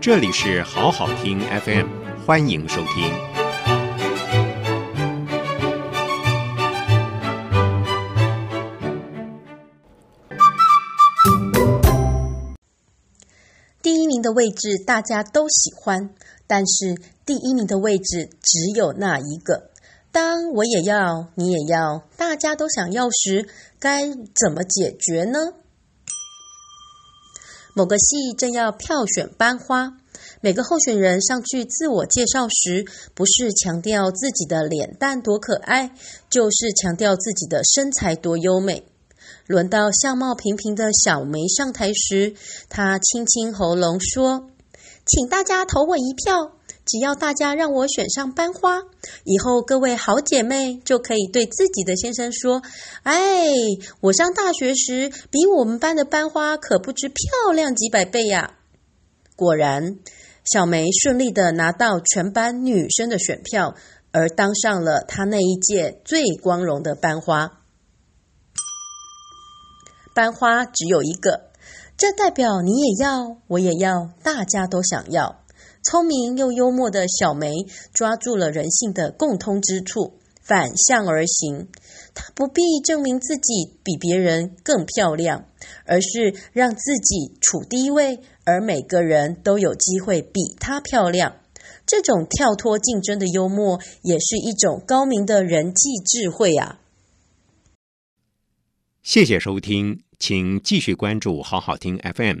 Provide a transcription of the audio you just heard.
这里是好好听 FM，欢迎收听。第一名的位置大家都喜欢，但是第一名的位置只有那一个。当我也要，你也要，大家都想要时，该怎么解决呢？某个系正要票选班花，每个候选人上去自我介绍时，不是强调自己的脸蛋多可爱，就是强调自己的身材多优美。轮到相貌平平的小梅上台时，她清清喉咙说：“请大家投我一票。”只要大家让我选上班花，以后各位好姐妹就可以对自己的先生说：“哎，我上大学时比我们班的班花可不知漂亮几百倍呀！”果然，小梅顺利的拿到全班女生的选票，而当上了她那一届最光荣的班花。班花只有一个，这代表你也要，我也要，大家都想要。聪明又幽默的小梅抓住了人性的共通之处，反向而行。她不必证明自己比别人更漂亮，而是让自己处低位，而每个人都有机会比她漂亮。这种跳脱竞争的幽默，也是一种高明的人际智慧啊！谢谢收听，请继续关注好好听 FM，